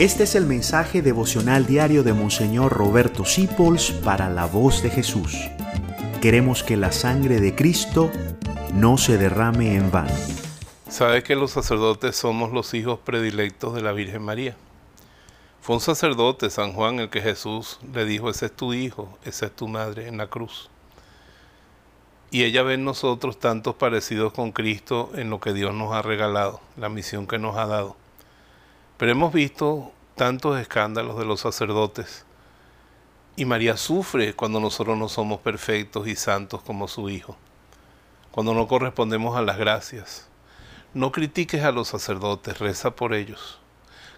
Este es el mensaje devocional diario de Monseñor Roberto Sipols para la voz de Jesús. Queremos que la sangre de Cristo no se derrame en vano. ¿Sabe que los sacerdotes somos los hijos predilectos de la Virgen María? Fue un sacerdote, San Juan, el que Jesús le dijo, ese es tu hijo, esa es tu madre en la cruz. Y ella ve en nosotros tantos parecidos con Cristo en lo que Dios nos ha regalado, la misión que nos ha dado. Pero hemos visto tantos escándalos de los sacerdotes y María sufre cuando nosotros no somos perfectos y santos como su Hijo, cuando no correspondemos a las gracias. No critiques a los sacerdotes, reza por ellos,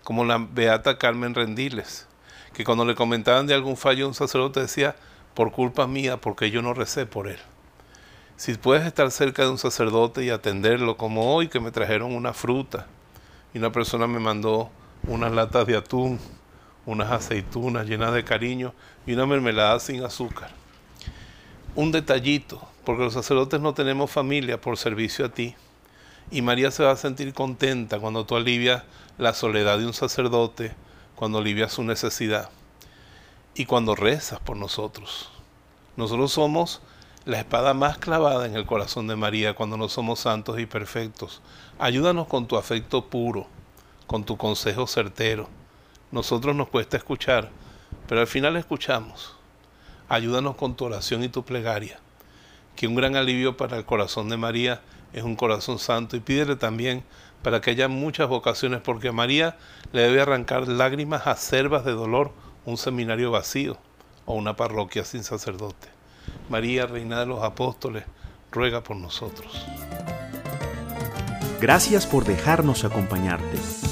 como la beata Carmen Rendiles, que cuando le comentaban de algún fallo un sacerdote decía, por culpa mía, porque yo no recé por él. Si puedes estar cerca de un sacerdote y atenderlo, como hoy que me trajeron una fruta, y una persona me mandó unas latas de atún, unas aceitunas llenas de cariño y una mermelada sin azúcar. Un detallito, porque los sacerdotes no tenemos familia por servicio a ti. Y María se va a sentir contenta cuando tú alivias la soledad de un sacerdote, cuando alivias su necesidad y cuando rezas por nosotros. Nosotros somos la espada más clavada en el corazón de María cuando no somos santos y perfectos. Ayúdanos con tu afecto puro, con tu consejo certero. Nosotros nos cuesta escuchar, pero al final escuchamos. Ayúdanos con tu oración y tu plegaria. Que un gran alivio para el corazón de María es un corazón santo y pídele también para que haya muchas vocaciones, porque a María le debe arrancar lágrimas acervas de dolor un seminario vacío o una parroquia sin sacerdote. María, Reina de los Apóstoles, ruega por nosotros. Gracias por dejarnos acompañarte.